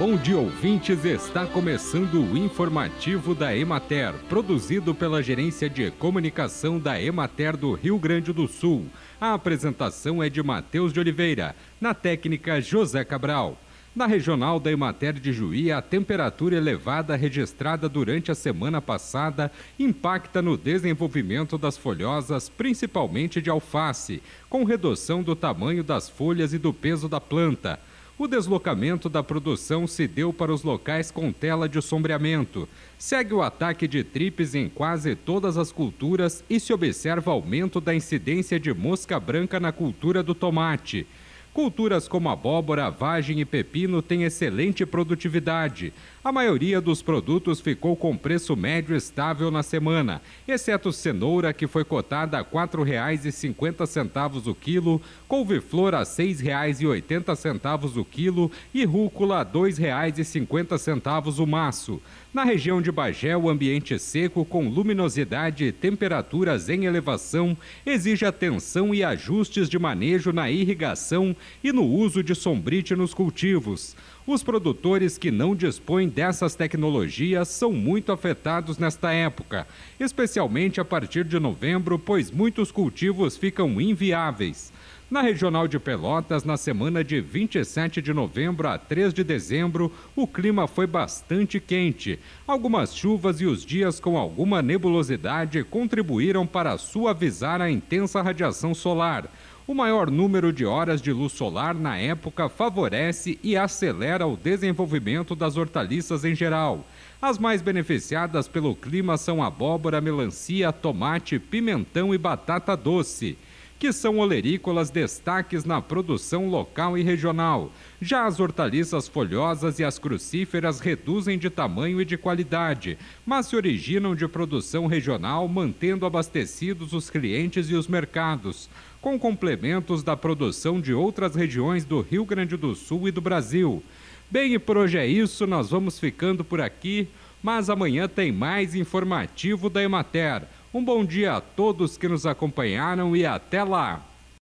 Bom dia, ouvintes. Está começando o informativo da Emater, produzido pela Gerência de Comunicação da Emater do Rio Grande do Sul. A apresentação é de Matheus de Oliveira, na técnica José Cabral. Na regional da Emater de Juí, a temperatura elevada registrada durante a semana passada impacta no desenvolvimento das folhosas, principalmente de alface, com redução do tamanho das folhas e do peso da planta. O deslocamento da produção se deu para os locais com tela de sombreamento. Segue o ataque de tripes em quase todas as culturas e se observa aumento da incidência de mosca branca na cultura do tomate. Culturas como abóbora, vagem e pepino têm excelente produtividade. A maioria dos produtos ficou com preço médio estável na semana, exceto cenoura, que foi cotada a R$ 4,50 o quilo, couve-flor a R$ 6,80 o quilo e rúcula a R$ 2,50 o maço. Na região de Bagé, o ambiente seco, com luminosidade e temperaturas em elevação, exige atenção e ajustes de manejo na irrigação e no uso de sombrite nos cultivos. Os produtores que não dispõem dessas tecnologias são muito afetados nesta época, especialmente a partir de novembro, pois muitos cultivos ficam inviáveis. Na Regional de Pelotas, na semana de 27 de novembro a 3 de dezembro, o clima foi bastante quente. Algumas chuvas e os dias com alguma nebulosidade contribuíram para suavizar a intensa radiação solar. O maior número de horas de luz solar na época favorece e acelera o desenvolvimento das hortaliças em geral. As mais beneficiadas pelo clima são abóbora, melancia, tomate, pimentão e batata doce que são olerícolas destaques na produção local e regional. Já as hortaliças folhosas e as crucíferas reduzem de tamanho e de qualidade, mas se originam de produção regional, mantendo abastecidos os clientes e os mercados, com complementos da produção de outras regiões do Rio Grande do Sul e do Brasil. Bem, e por hoje é isso, nós vamos ficando por aqui, mas amanhã tem mais informativo da Emater. Um bom dia a todos que nos acompanharam e até lá!